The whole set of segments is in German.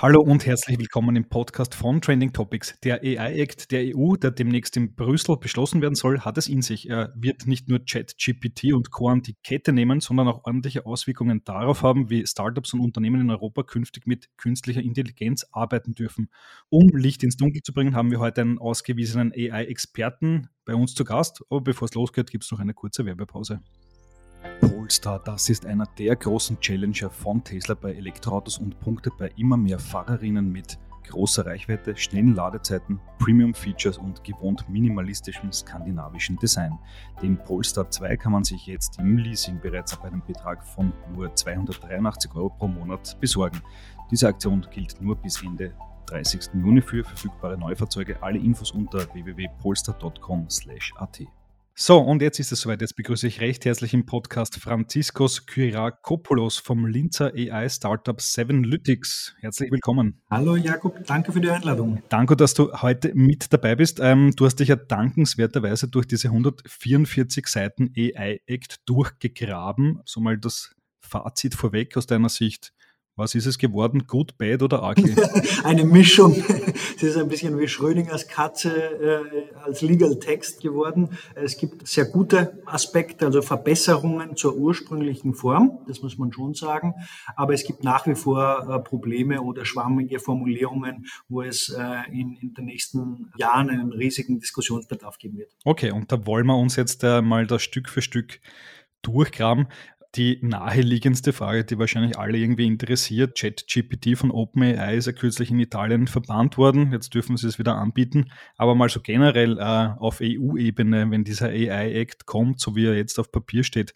Hallo und herzlich willkommen im Podcast von Trending Topics. Der AI-Act der EU, der demnächst in Brüssel beschlossen werden soll, hat es in sich. Er wird nicht nur Chat-GPT und Co. an die Kette nehmen, sondern auch ordentliche Auswirkungen darauf haben, wie Startups und Unternehmen in Europa künftig mit künstlicher Intelligenz arbeiten dürfen. Um Licht ins Dunkel zu bringen, haben wir heute einen ausgewiesenen AI-Experten bei uns zu Gast. Aber bevor es losgeht, gibt es noch eine kurze Werbepause. Polestar, das ist einer der großen Challenger von Tesla bei Elektroautos und punktet bei immer mehr Fahrerinnen mit großer Reichweite, schnellen Ladezeiten, Premium-Features und gewohnt minimalistischem skandinavischen Design. Den Polestar 2 kann man sich jetzt im Leasing bereits ab einem Betrag von nur 283 Euro pro Monat besorgen. Diese Aktion gilt nur bis Ende 30. Juni für verfügbare Neufahrzeuge. Alle Infos unter www.polestar.com/at. So, und jetzt ist es soweit. Jetzt begrüße ich recht herzlich im Podcast Franziskus Kyrakopoulos vom Linzer AI-Startup Sevenlytics. Herzlich willkommen. Hallo Jakob, danke für die Einladung. Danke, dass du heute mit dabei bist. Ähm, du hast dich ja dankenswerterweise durch diese 144 Seiten AI-Act durchgegraben. So mal das Fazit vorweg aus deiner Sicht. Was ist es geworden? Good, bad oder ugly? Eine Mischung. Es ist ein bisschen wie Schrödingers Katze äh, als Legal Text geworden. Es gibt sehr gute Aspekte, also Verbesserungen zur ursprünglichen Form, das muss man schon sagen. Aber es gibt nach wie vor äh, Probleme oder schwammige Formulierungen, wo es äh, in, in den nächsten Jahren einen riesigen Diskussionsbedarf geben wird. Okay, und da wollen wir uns jetzt äh, mal das Stück für Stück durchgraben die naheliegendste Frage, die wahrscheinlich alle irgendwie interessiert. ChatGPT von OpenAI ist ja kürzlich in Italien verbannt worden. Jetzt dürfen sie es wieder anbieten. Aber mal so generell äh, auf EU-Ebene, wenn dieser AI-Act kommt, so wie er jetzt auf Papier steht,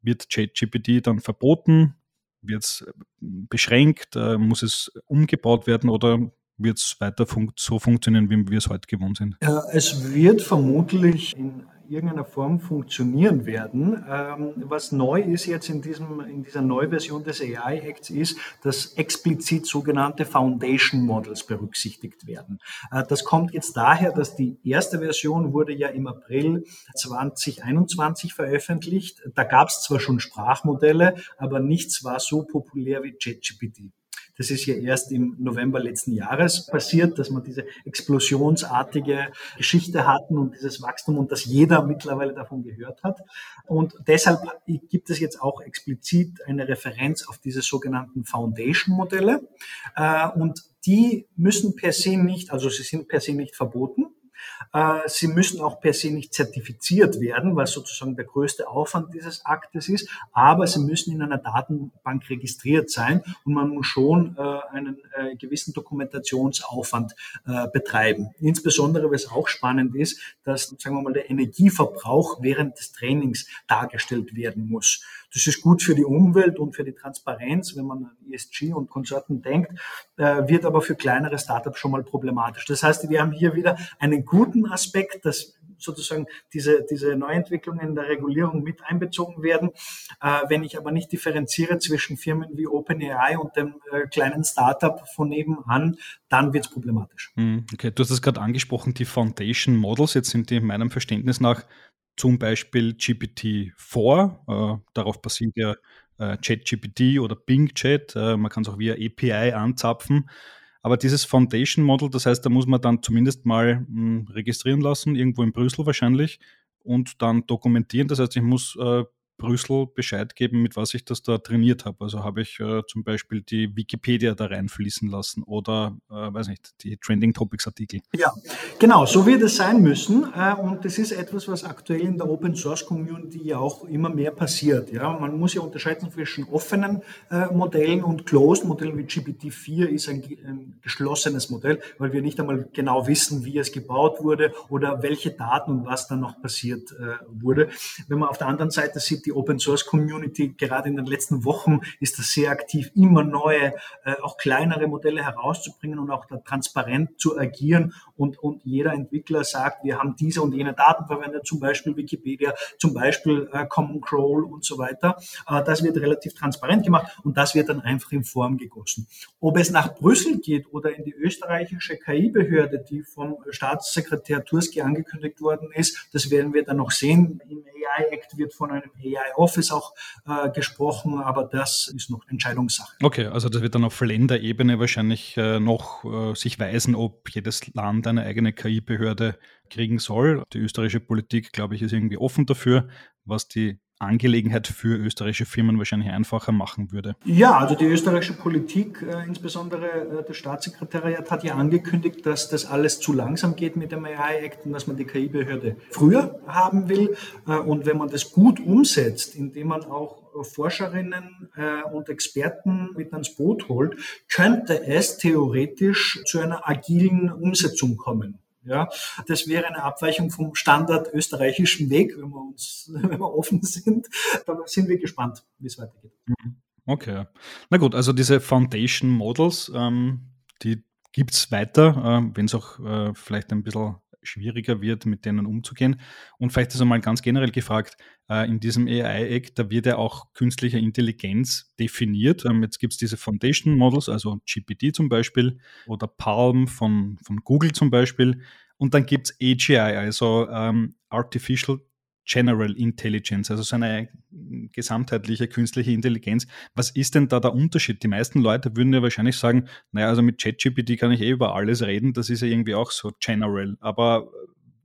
wird ChatGPT dann verboten? Wird es äh, beschränkt? Äh, muss es umgebaut werden oder wird es weiter fun so funktionieren, wie wir es heute gewohnt sind? Es wird vermutlich in irgendeiner Form funktionieren werden. Ähm, was neu ist jetzt in, diesem, in dieser Neuversion des AI Acts ist, dass explizit sogenannte Foundation Models berücksichtigt werden. Äh, das kommt jetzt daher, dass die erste Version wurde ja im April 2021 veröffentlicht. Da gab es zwar schon Sprachmodelle, aber nichts war so populär wie ChatGPT. Das ist ja erst im November letzten Jahres passiert, dass man diese explosionsartige Geschichte hatten und dieses Wachstum und dass jeder mittlerweile davon gehört hat. Und deshalb gibt es jetzt auch explizit eine Referenz auf diese sogenannten Foundation-Modelle. Äh, und die müssen per se nicht, also sie sind per se nicht verboten. Äh, sie müssen auch per se nicht zertifiziert werden, was sozusagen der größte Aufwand dieses Aktes ist, aber sie müssen in einer Datenbank registriert sein und man muss schon äh, einen äh, gewissen Dokumentationsaufwand betreiben. Insbesondere, was auch spannend ist, dass, sagen wir mal, der Energieverbrauch während des Trainings dargestellt werden muss. Das ist gut für die Umwelt und für die Transparenz, wenn man an ESG und Konsorten denkt, wird aber für kleinere Startups schon mal problematisch. Das heißt, wir haben hier wieder einen guten Aspekt, dass sozusagen diese, diese Neuentwicklungen in der Regulierung mit einbezogen werden. Äh, wenn ich aber nicht differenziere zwischen Firmen wie OpenAI und dem äh, kleinen Startup von nebenan, dann wird es problematisch. Hm, okay, du hast es gerade angesprochen, die Foundation Models, jetzt sind die meinem Verständnis nach zum Beispiel GPT-4, äh, darauf basiert ja äh, ChatGPT oder Bing Chat, äh, man kann es auch via API anzapfen. Aber dieses Foundation Model, das heißt, da muss man dann zumindest mal mh, hm, registrieren lassen, irgendwo in Brüssel wahrscheinlich, und dann dokumentieren. Das heißt, ich muss äh, Brüssel Bescheid geben, mit was ich das da trainiert habe. Also habe ich äh, zum Beispiel die Wikipedia da reinfließen lassen oder, äh, weiß nicht, die Trending Topics Artikel. Ja, genau, so wird es sein müssen. Äh, und das ist etwas, was aktuell in der Open Source Community ja auch immer mehr passiert. Ja, man muss ja unterscheiden zwischen offenen äh, Modellen und closed Modellen wie GPT-4 ist ein, ein, geschlossenes Modell, weil wir nicht einmal genau wissen, wie es gebaut wurde oder welche Daten und was da noch passiert äh, wurde. Wenn man auf der anderen Seite sieht die Open Source Community gerade in den letzten Wochen ist das sehr aktiv, immer neue, äh, auch kleinere Modelle herauszubringen und auch da transparent zu agieren und, und jeder Entwickler sagt, wir haben diese und jene Daten verwendet, zum Beispiel Wikipedia, zum Beispiel äh, Common Crawl und so weiter. Äh, das wird relativ transparent gemacht und das wird dann einfach in Form gegossen. Ob es nach Brüssel geht oder in die österreichische KI-Behörde, die vom Staatssekretär Turski angekündigt worden ist, das werden wir dann noch sehen. Im AI-Act wird von einem AI-Office auch äh, gesprochen, aber das ist noch Entscheidungssache. Okay, also das wird dann auf Länderebene wahrscheinlich äh, noch äh, sich weisen, ob jedes Land eine eigene KI-Behörde kriegen soll. Die österreichische Politik, glaube ich, ist irgendwie offen dafür, was die Angelegenheit für österreichische Firmen wahrscheinlich einfacher machen würde. Ja, also die österreichische Politik, äh, insbesondere äh, das Staatssekretariat, hat ja angekündigt, dass das alles zu langsam geht mit dem AI-Act und dass man die KI-Behörde früher haben will. Äh, und wenn man das gut umsetzt, indem man auch Forscherinnen und Experten mit ans Boot holt, könnte es theoretisch zu einer agilen Umsetzung kommen. Ja, das wäre eine Abweichung vom Standard österreichischen Weg, wenn wir uns, wenn wir offen sind. Da sind wir gespannt, wie es weitergeht. Mhm. Okay. Na gut, also diese Foundation Models, ähm, die gibt es weiter, äh, wenn es auch äh, vielleicht ein bisschen schwieriger wird, mit denen umzugehen. Und vielleicht ist einmal ganz generell gefragt, äh, in diesem AI-Act, da wird ja auch künstliche Intelligenz definiert. Ähm, jetzt gibt es diese Foundation Models, also GPT zum Beispiel oder Palm von, von Google zum Beispiel. Und dann gibt es AGI, also ähm, Artificial General Intelligence, also so eine gesamtheitliche künstliche Intelligenz. Was ist denn da der Unterschied? Die meisten Leute würden ja wahrscheinlich sagen, naja, also mit ChatGPT kann ich eh über alles reden, das ist ja irgendwie auch so general. Aber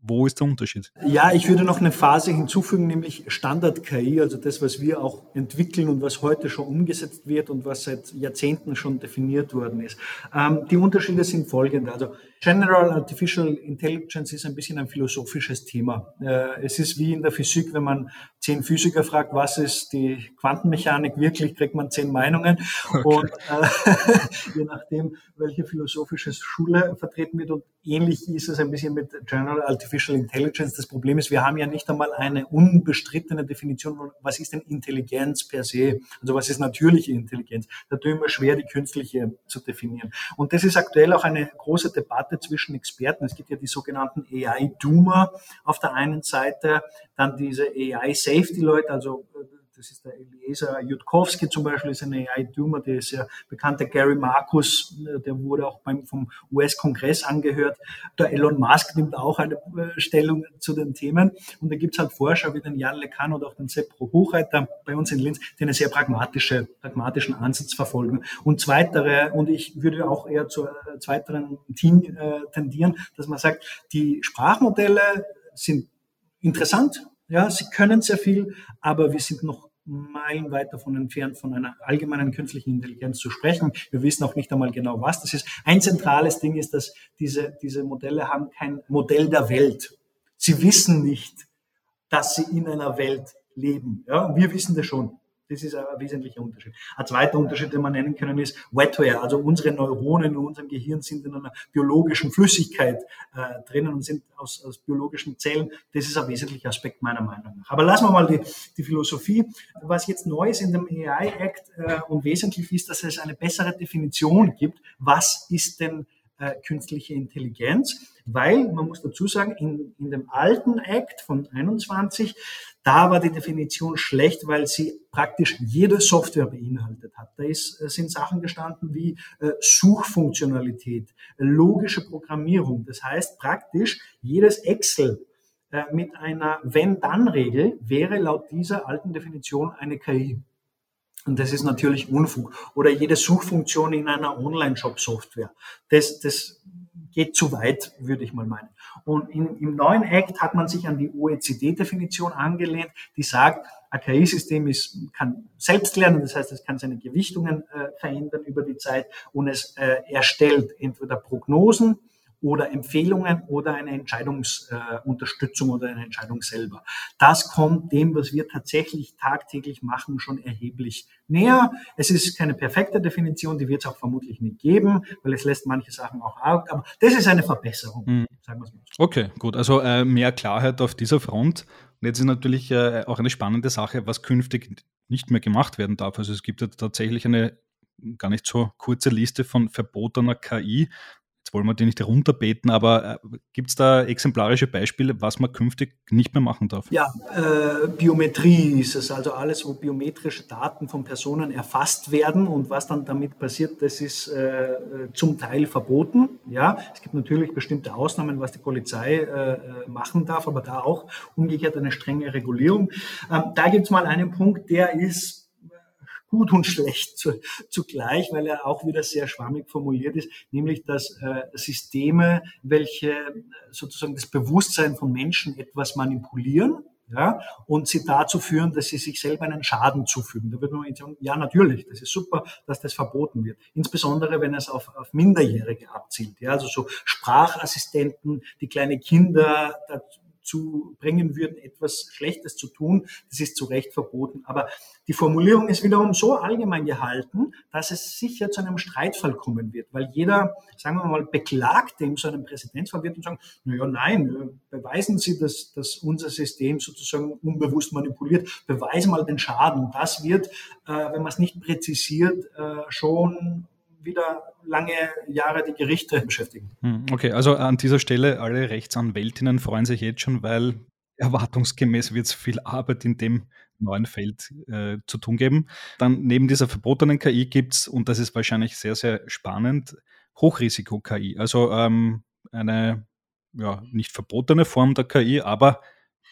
wo ist der Unterschied? Ja, ich würde noch eine Phase hinzufügen, nämlich Standard-KI, also das, was wir auch entwickeln und was heute schon umgesetzt wird und was seit Jahrzehnten schon definiert worden ist. Ähm, die Unterschiede sind folgende. Also General Artificial Intelligence ist ein bisschen ein philosophisches Thema. Äh, es ist wie in der Physik, wenn man zehn Physiker fragt, was ist die Quantenmechanik wirklich, kriegt man zehn Meinungen. Okay. Und äh, je nachdem, welche philosophische Schule vertreten wird. Und ähnlich ist es ein bisschen mit General Artificial Intelligence. Das Problem ist, wir haben ja nicht einmal eine unbestrittene Definition, was ist denn Intelligenz per se? Also was ist natürliche Intelligenz? Da tun wir schwer, die künstliche zu definieren. Und das ist aktuell auch eine große Debatte Debatte zwischen Experten. Es gibt ja die sogenannten AI-Doomer auf der einen Seite, dann diese AI-Safety-Leute, also äh, das ist der Eliezer Jutkowski zum Beispiel, ist ein AI-Doomer, der ist ja bekannter Gary Marcus, äh, der wurde auch beim, vom US-Kongress angehört. Der Elon Musk nimmt auch eine äh, Stellung zu den Themen. Und da gibt es halt Forscher wie den Jan LeCun oder auch den Seppo Hochreiter bei uns in Linz, die einen sehr pragmatische, pragmatischen Ansatz verfolgen. Und zweitere, und ich würde auch eher zu äh, zweiteren Team äh, tendieren, dass man sagt, die Sprachmodelle sind interessant, ja, sie können sehr viel, aber wir sind noch meilenweit davon entfernt, von einer allgemeinen künstlichen Intelligenz zu sprechen. Wir wissen auch nicht einmal genau, was das ist. Ein zentrales Ding ist, dass diese, diese Modelle haben kein Modell der Welt. Sie wissen nicht, dass sie in einer Welt leben. Ja, wir wissen das schon. Das ist ein wesentlicher Unterschied. Ein zweiter Unterschied, den wir nennen können, ist Wetware. Also unsere Neuronen in unserem Gehirn sind in einer biologischen Flüssigkeit äh, drinnen und sind aus, aus biologischen Zellen. Das ist ein wesentlicher Aspekt meiner Meinung nach. Aber lassen wir mal die, die Philosophie. Was jetzt neu ist in dem AI-Act äh, und wesentlich ist, dass es eine bessere Definition gibt. Was ist denn äh, künstliche Intelligenz? Weil, man muss dazu sagen, in, in dem alten Act von 21, da war die Definition schlecht, weil sie praktisch jede Software beinhaltet hat. Da ist, äh, sind Sachen gestanden wie äh, Suchfunktionalität, logische Programmierung. Das heißt praktisch jedes Excel äh, mit einer Wenn-Dann-Regel wäre laut dieser alten Definition eine KI. Und das ist natürlich Unfug. Oder jede Suchfunktion in einer Online-Shop-Software. Das, das geht zu weit, würde ich mal meinen. Und in, im neuen Act hat man sich an die OECD-Definition angelehnt, die sagt, ein KI-System ist, kann selbst lernen, das heißt, es kann seine Gewichtungen äh, verändern über die Zeit und es äh, erstellt entweder Prognosen oder Empfehlungen oder eine Entscheidungsunterstützung äh, oder eine Entscheidung selber. Das kommt dem, was wir tatsächlich tagtäglich machen, schon erheblich näher. Es ist keine perfekte Definition, die wird es auch vermutlich nicht geben, weil es lässt manche Sachen auch out, aber das ist eine Verbesserung, mhm. sagen wir es mal. Okay, gut. Also äh, mehr Klarheit auf dieser Front. Und jetzt ist natürlich äh, auch eine spannende Sache, was künftig nicht mehr gemacht werden darf. Also es gibt ja tatsächlich eine gar nicht so kurze Liste von verbotener KI. Jetzt wollen wir die nicht runterbeten, aber äh, gibt es da exemplarische Beispiele, was man künftig nicht mehr machen darf? Ja, äh, Biometrie ist es, also alles, wo biometrische Daten von Personen erfasst werden und was dann damit passiert, das ist äh, zum Teil verboten. Ja, es gibt natürlich bestimmte Ausnahmen, was die Polizei äh, äh machen darf, aber da auch umgekehrt eine strenge Regulierung. Ähm, da gibt es mal einen Punkt, der ist gut und schlecht zu, zugleich, weil er auch wieder sehr schwammig formuliert ist, nämlich dass äh, Systeme, welche sozusagen das Bewusstsein von Menschen etwas manipulieren, ja, und sie dazu führen, dass sie sich selber einen Schaden zufügen. Da würde man sagen, ja, natürlich, das ist super, dass das verboten wird. Insbesondere, wenn es auf, auf Minderjährige abzielt. Ja, also so Sprachassistenten, die kleine Kinder dazu bringen würden, etwas Schlechtes zu tun. Das ist zu Recht verboten. Aber die Formulierung ist wiederum so allgemein gehalten, dass es sicher zu einem Streitfall kommen wird, weil jeder, sagen wir mal, Beklagte in so einem Präzedenzfall wird und sagen, na ja, nein, beweisen Sie, dass, dass unser System sozusagen unbewusst manipuliert, beweisen mal den Schaden. Das wird, äh, wenn man es nicht präzisiert, äh, schon wieder lange Jahre die Gerichte beschäftigen. Hm, okay, also an dieser Stelle alle Rechtsanwältinnen freuen sich jetzt schon, weil erwartungsgemäß wird es viel Arbeit in dem neuen Feld äh, zu tun geben. Dann neben dieser verbotenen KI gibt es, und das ist wahrscheinlich sehr, sehr spannend, Hochrisiko-KI. Also ähm, eine ja, nicht verbotene Form der KI, aber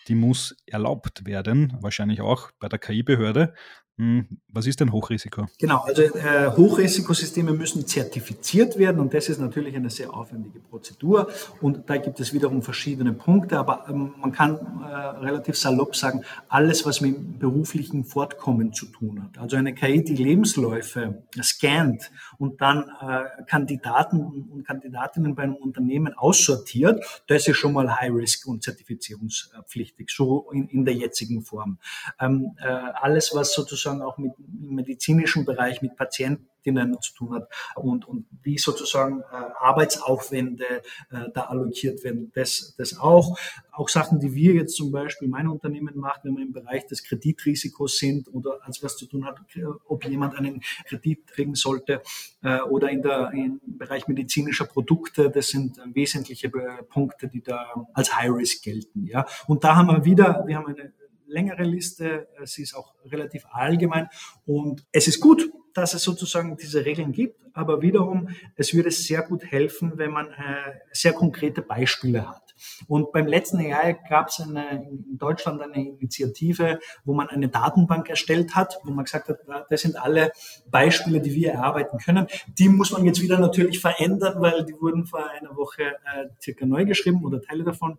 die muss erlaubt werden, wahrscheinlich auch bei der KI-Behörde. Hm, was ist denn Hochrisiko? Genau, also äh, Hochrisikosysteme müssen zertifiziert werden und das ist natürlich eine sehr aufwendige Prozedur und da gibt es wiederum verschiedene Punkte, aber ähm, man kann äh, relativ salopp sagen, alles, was mit beruflichen Fortkommen zu tun hat. Also eine KI, die Lebensläufe scannt und dann äh, Kandidaten und Kandidatinnen bei einem Unternehmen aussortiert, das ist schon mal High-Risk und zertifizierungspflichtig, so in, in der jetzigen Form. Ähm, äh, alles, was sozusagen sozusagen auch mit im medizinischen Bereich, mit Patientinnen zu tun hat und, und wie sozusagen äh, Arbeitsaufwände äh, da allokiert werden, das, das auch. Auch Sachen, die wir jetzt zum Beispiel mein Unternehmen macht, wenn wir im Bereich des Kreditrisikos sind oder als was zu tun hat, ob jemand einen Kredit kriegen sollte äh, oder in der, im Bereich medizinischer Produkte, das sind wesentliche Punkte, die da als High Risk gelten. Ja. Und da haben wir wieder, wir haben eine längere Liste, sie ist auch relativ allgemein und es ist gut, dass es sozusagen diese Regeln gibt, aber wiederum, es würde sehr gut helfen, wenn man äh, sehr konkrete Beispiele hat. Und beim letzten Jahr gab es in Deutschland eine Initiative, wo man eine Datenbank erstellt hat, wo man gesagt hat, das sind alle Beispiele, die wir erarbeiten können. Die muss man jetzt wieder natürlich verändern, weil die wurden vor einer Woche äh, circa neu geschrieben oder Teile davon.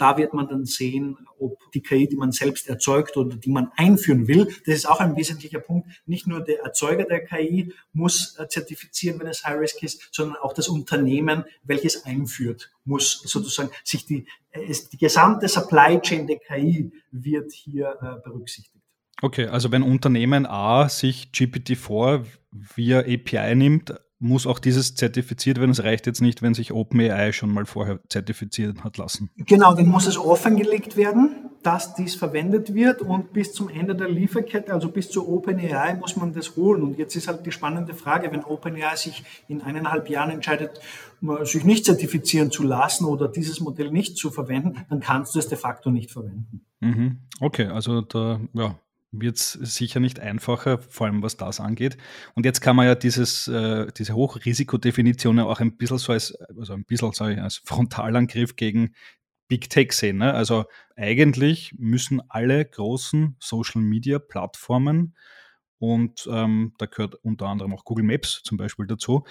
Da wird man dann sehen, ob die KI, die man selbst erzeugt oder die man einführen will, das ist auch ein wesentlicher Punkt. Nicht nur der Erzeuger der KI muss äh, zertifizieren, wenn es High Risk ist, sondern auch das Unternehmen, welches einführt, muss sozusagen sich die, äh, die gesamte Supply Chain der KI wird hier äh, berücksichtigt. Okay, also wenn Unternehmen A sich GPT-4 via API nimmt, muss auch dieses zertifiziert werden. Es reicht jetzt nicht, wenn sich OpenAI schon mal vorher zertifizieren hat lassen. Genau, dann muss es offengelegt werden, dass dies verwendet wird und bis zum Ende der Lieferkette, also bis zu OpenAI, muss man das holen. Und jetzt ist halt die spannende Frage, wenn OpenAI sich in eineinhalb Jahren entscheidet, sich nicht zertifizieren zu lassen oder dieses Modell nicht zu verwenden, dann kannst du es de facto nicht verwenden. Mhm. Okay, also da, ja, wird es sicher nicht einfacher, vor allem was das angeht. Und jetzt kann man ja dieses, äh, diese Hochrisikodefinition ja auch ein bisschen so als, also ein bisschen so als Frontalangriff gegen Big Tech sehen. Ne? Also eigentlich müssen alle großen Social Media Plattformen und ähm, da gehört unter anderem auch Google Maps zum Beispiel dazu.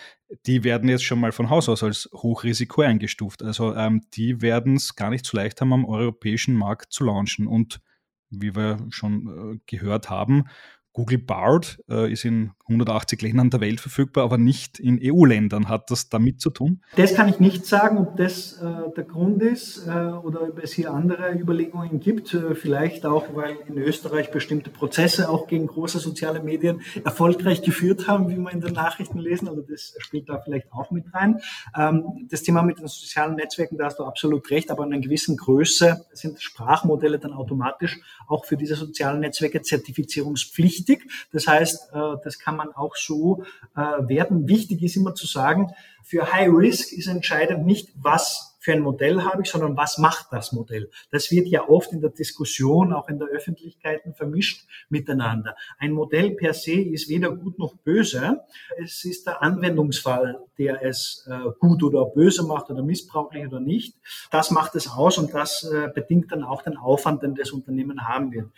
Die werden jetzt schon mal von Haus aus als Hochrisiko eingestuft. Also ähm, die werden es gar nicht so leicht haben, am europäischen Markt zu launchen. Und wie wir schon äh, gehört haben, Google Bard äh, ist in 180 Ländern der Welt verfügbar, aber nicht in EU-Ländern. Hat das damit zu tun? Das kann ich nicht sagen, ob das äh, der Grund ist äh, oder ob es hier andere Überlegungen gibt. Äh, vielleicht auch, weil in Österreich bestimmte Prozesse auch gegen große soziale Medien erfolgreich geführt haben, wie wir in den Nachrichten lesen. Also das spielt da vielleicht auch mit rein. Ähm, das Thema mit den sozialen Netzwerken, da hast du absolut recht, aber in einer gewissen Größe sind Sprachmodelle dann automatisch auch für diese sozialen Netzwerke zertifizierungspflichtig wichtig. Das heißt, äh, das kann man auch so äh, werden. Wichtig ist immer zu sagen, für High Risk ist entscheidend nicht, was für ein Modell habe ich, sondern was macht das Modell? Das wird ja oft in der Diskussion, auch in der Öffentlichkeit vermischt miteinander. Ein Modell per se ist weder gut noch böse. Es ist der Anwendungsfall, der es äh, gut oder böse macht oder missbrauchlich oder nicht. Das macht es aus und das äh, bedingt dann auch den Aufwand, den das Unternehmen haben wird.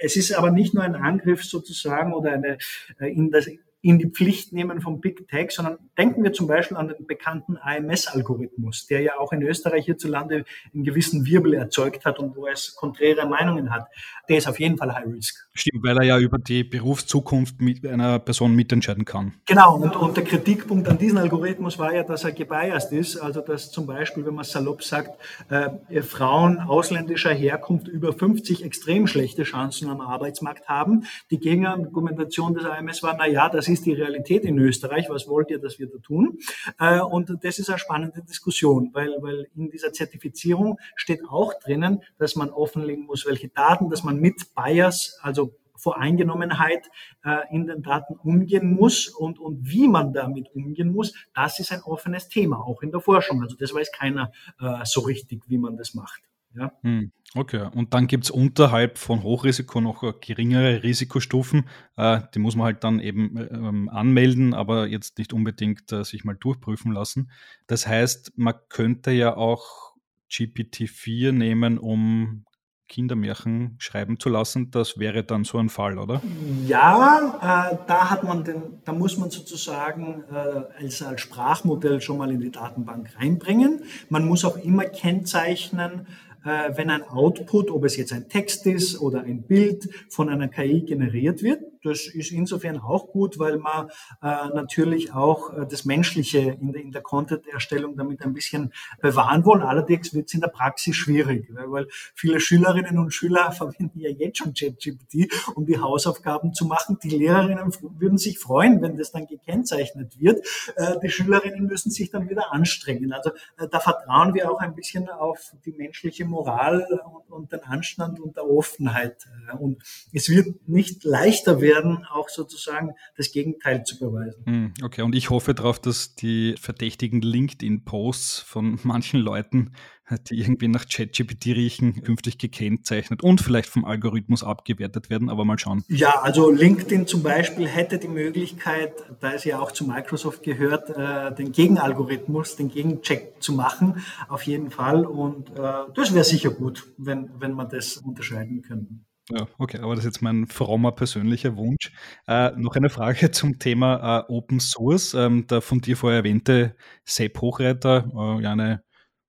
Es ist aber nicht nur ein Angriff sozusagen oder eine äh, in das in die Pflicht nehmen vom Big Tech, sondern denken wir zum Beispiel an den bekannten AMS-Algorithmus, der ja auch in Österreich hierzulande einen gewissen Wirbel erzeugt hat und wo es konträre Meinungen hat. Der ist auf jeden Fall High Risk. Stimmt, weil er ja über die Berufszukunft mit einer Person mitentscheiden kann. Genau, und, und der Kritikpunkt an diesem Algorithmus war ja, dass er gebiased ist, also dass zum Beispiel, wenn man salopp sagt, äh, Frauen ausländischer Herkunft über 50 extrem schlechte Chancen am Arbeitsmarkt haben. Die Gegenargumentation des AMS war, na ja, das ist die Realität in Österreich, was wollt ihr, dass wir da tun? Äh, und das ist eine spannende Diskussion, weil, weil in dieser Zertifizierung steht auch drinnen, dass man offenlegen muss, welche Daten, dass man mit Bias, also Voreingenommenheit äh, in den Daten umgehen muss und, und wie man damit umgehen muss, das ist ein offenes Thema, auch in der Forschung. Also das weiß keiner äh, so richtig, wie man das macht. Ja. Hm, okay, und dann gibt es unterhalb von Hochrisiko noch geringere Risikostufen. Äh, die muss man halt dann eben ähm, anmelden, aber jetzt nicht unbedingt äh, sich mal durchprüfen lassen. Das heißt, man könnte ja auch GPT-4 nehmen, um Kindermärchen schreiben zu lassen, das wäre dann so ein Fall, oder? Ja, äh, da hat man den, da muss man sozusagen äh, als, als Sprachmodell schon mal in die Datenbank reinbringen. Man muss auch immer kennzeichnen, äh, wenn ein Output, ob es jetzt ein Text ist oder ein Bild von einer KI generiert wird. Das ist insofern auch gut, weil man äh, natürlich auch äh, das Menschliche in der, in der Content-Erstellung damit ein bisschen bewahren wollen. Allerdings wird es in der Praxis schwierig, weil viele Schülerinnen und Schüler verwenden ja jetzt schon ChatGPT, um die Hausaufgaben zu machen. Die Lehrerinnen würden sich freuen, wenn das dann gekennzeichnet wird. Äh, die Schülerinnen müssen sich dann wieder anstrengen. Also äh, da vertrauen wir auch ein bisschen auf die menschliche Moral und, den Anstand und der Offenheit. Und es wird nicht leichter werden, auch sozusagen das Gegenteil zu beweisen. Hm, okay, und ich hoffe darauf, dass die verdächtigen LinkedIn-Posts von manchen Leuten, die irgendwie nach ChatGPT riechen, künftig gekennzeichnet und vielleicht vom Algorithmus abgewertet werden, aber mal schauen. Ja, also LinkedIn zum Beispiel hätte die Möglichkeit, da es ja auch zu Microsoft gehört, äh, den Gegenalgorithmus, den Gegencheck zu machen, auf jeden Fall. Und äh, das wäre sicher gut, wenn, wenn man das unterscheiden könnte. Ja, okay, aber das ist jetzt mein frommer persönlicher Wunsch. Äh, noch eine Frage zum Thema äh, Open Source. Ähm, der von dir vorher erwähnte Sepp Hochreiter, äh, ja, eine,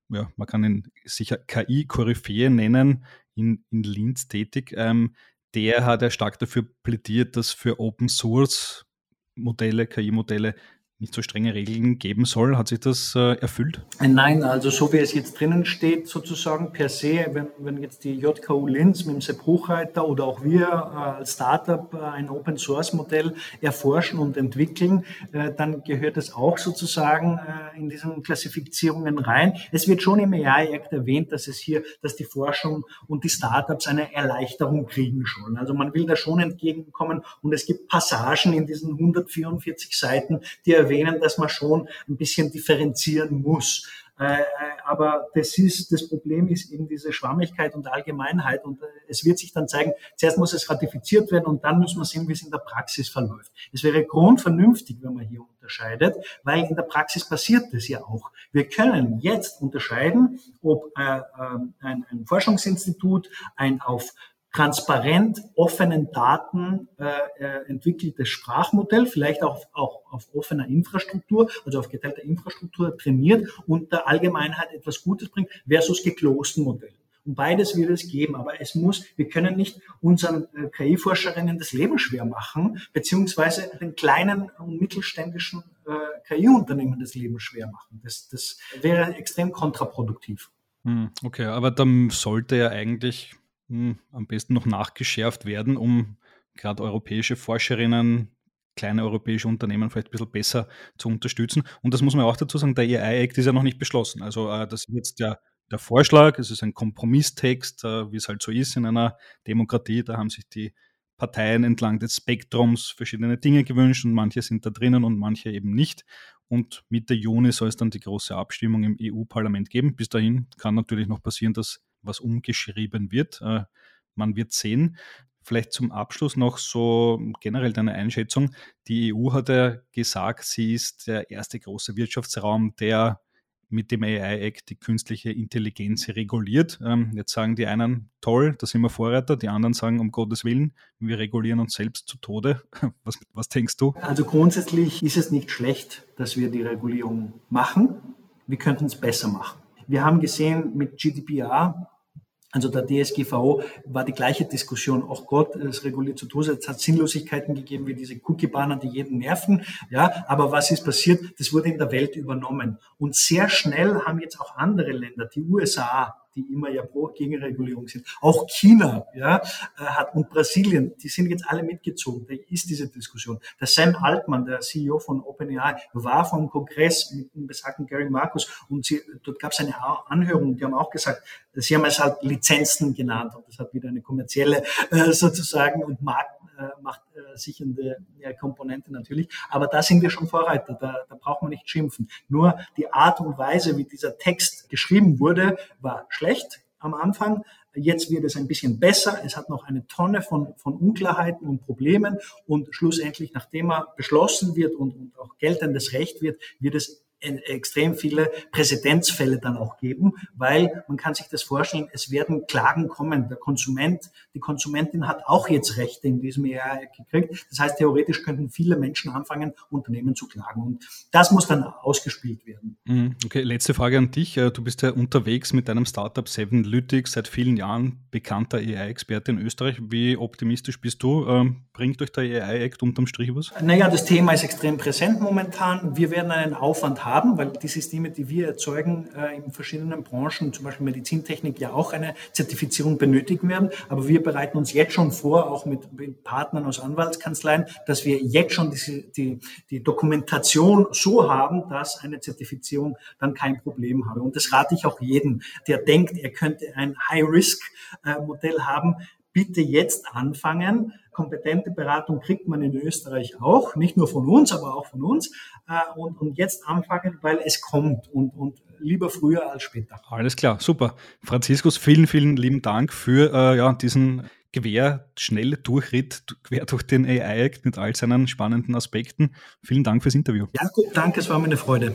ja, man kann ihn sicher KI-Koryphäe nennen, in, in Linz tätig. Ähm, der hat ja stark dafür plädiert, dass für Open Source Modelle, KI-Modelle nicht so strenge Regeln geben soll. Hat sich das äh, erfüllt? Nein, also so wie es jetzt drinnen steht, sozusagen per se, wenn, wenn jetzt die JKU Linz mit dem Sepp Hochreiter oder auch wir äh, als Startup äh, ein Open Source Modell erforschen und entwickeln, äh, dann gehört es auch sozusagen äh, in diesen Klassifizierungen rein. Es wird schon im AI-Act erwähnt, dass es hier, dass die Forschung und die Startups eine Erleichterung kriegen sollen. Also man will da schon entgegenkommen und es gibt Passagen in diesen 144 Seiten, die erwähnen, dass man schon ein bisschen differenzieren muss. Äh, äh, aber das ist, das Problem ist eben diese Schwammigkeit und Allgemeinheit und äh, es wird sich dann zeigen, zuerst muss es ratifiziert werden und dann muss man sehen, wie es in der Praxis verläuft. Es wäre grundvernünftig, wenn man hier unterscheidet, weil in der Praxis passiert das ja auch. Wir können jetzt unterscheiden, ob äh, ein, ein Forschungsinstitut ein auf transparent offenen Daten äh, äh, entwickeltes Sprachmodell, vielleicht auch, auch auf offener Infrastruktur, also auf geteilter Infrastruktur trainiert und der Allgemeinheit etwas Gutes bringt, versus geklosten Modell. Und beides wird es geben. Aber es muss, wir können nicht unseren äh, KI-Forscherinnen das Leben schwer machen, beziehungsweise den kleinen und mittelständischen äh, KI-Unternehmen das Leben schwer machen. Das, das wäre extrem kontraproduktiv. Hm, okay, aber dann sollte ja eigentlich hm, am besten noch nachgeschärft werden, um gerade europäische Forscherinnen kleine europäische Unternehmen vielleicht ein bisschen besser zu unterstützen. Und das muss man auch dazu sagen, der AI-Act ist ja noch nicht beschlossen. Also äh, das ist jetzt der, der Vorschlag, es ist ein Kompromisstext, äh, wie es halt so ist in einer Demokratie. Da haben sich die Parteien entlang des Spektrums verschiedene Dinge gewünscht und manche sind da drinnen und manche eben nicht. Und Mitte Juni soll es dann die große Abstimmung im EU-Parlament geben. Bis dahin kann natürlich noch passieren, dass was umgeschrieben wird. Äh, man wird sehen. Vielleicht zum Abschluss noch so generell deine Einschätzung. Die EU hat ja gesagt, sie ist der erste große Wirtschaftsraum, der mit dem AI-Act die künstliche Intelligenz reguliert. Ähm, jetzt sagen die einen, toll, da sind wir Vorreiter, die anderen sagen, um Gottes Willen, wir regulieren uns selbst zu Tode. Was, was denkst du? Also grundsätzlich ist es nicht schlecht, dass wir die Regulierung machen. Wir könnten es besser machen. Wir haben gesehen mit GDPR, also der DSGVO war die gleiche Diskussion. Auch Gott, es reguliert zu Tode. Es hat Sinnlosigkeiten gegeben, wie diese Cookie-Banner, die jeden nerven. Ja, aber was ist passiert? Das wurde in der Welt übernommen. Und sehr schnell haben jetzt auch andere Länder, die USA, die immer ja pro Gegenregulierung sind. Auch China ja, äh, hat und Brasilien, die sind jetzt alle mitgezogen. Da ist diese Diskussion. Der Sam Altman, der CEO von OpenAI, war vom Kongress mit dem besagten Gary Marcus und sie, dort gab es eine Anhörung. Die haben auch gesagt, sie haben es halt Lizenzen genannt und das hat wieder eine kommerzielle äh, sozusagen und Markt macht äh, sichernde äh, Komponente natürlich. Aber da sind wir schon Vorreiter, da, da braucht man nicht schimpfen. Nur die Art und Weise, wie dieser Text geschrieben wurde, war schlecht am Anfang. Jetzt wird es ein bisschen besser. Es hat noch eine Tonne von, von Unklarheiten und Problemen. Und schlussendlich, nachdem er beschlossen wird und, und auch geltendes Recht wird, wird es extrem viele Präzedenzfälle dann auch geben, weil man kann sich das vorstellen, es werden Klagen kommen. Der Konsument, die Konsumentin hat auch jetzt Rechte in diesem Jahr gekriegt. Das heißt, theoretisch könnten viele Menschen anfangen, Unternehmen zu klagen. Und das muss dann ausgespielt werden. Mhm. Okay, letzte Frage an dich. Äh, du bist ja unterwegs mit deinem Startup Seven Lytics, seit vielen Jahren bekannter AI-Experte in Österreich. Wie optimistisch bist du? Ähm, bringt euch der AI-Act unterm Strich was? Naja, das Thema ist extrem präsent momentan. Wir werden einen Aufwand haben haben, weil die Systeme, die wir erzeugen, äh, in verschiedenen Branchen, zum Beispiel Medizintechnik, ja auch eine Zertifizierung benötigen werden. Aber wir bereiten uns jetzt schon vor, auch mit, mit Partnern aus Anwaltskanzleien, dass wir jetzt schon die, die, die Dokumentation so haben, dass eine Zertifizierung dann kein Problem habe. Und das rate ich auch jedem, der denkt, er könnte ein High-Risk-Modell haben, bitte jetzt anfangen. Kompetente Beratung kriegt man in Österreich auch, nicht nur von uns, aber auch von uns. Äh, und, und jetzt anfangen, weil es kommt und, und lieber früher als später. Alles klar, super. Franziskus, vielen, vielen lieben Dank für äh, ja, diesen Quer, schnelle Durchritt quer durch den AI-Act mit all seinen spannenden Aspekten. Vielen Dank fürs Interview. Ja, gut, danke, es war mir eine Freude.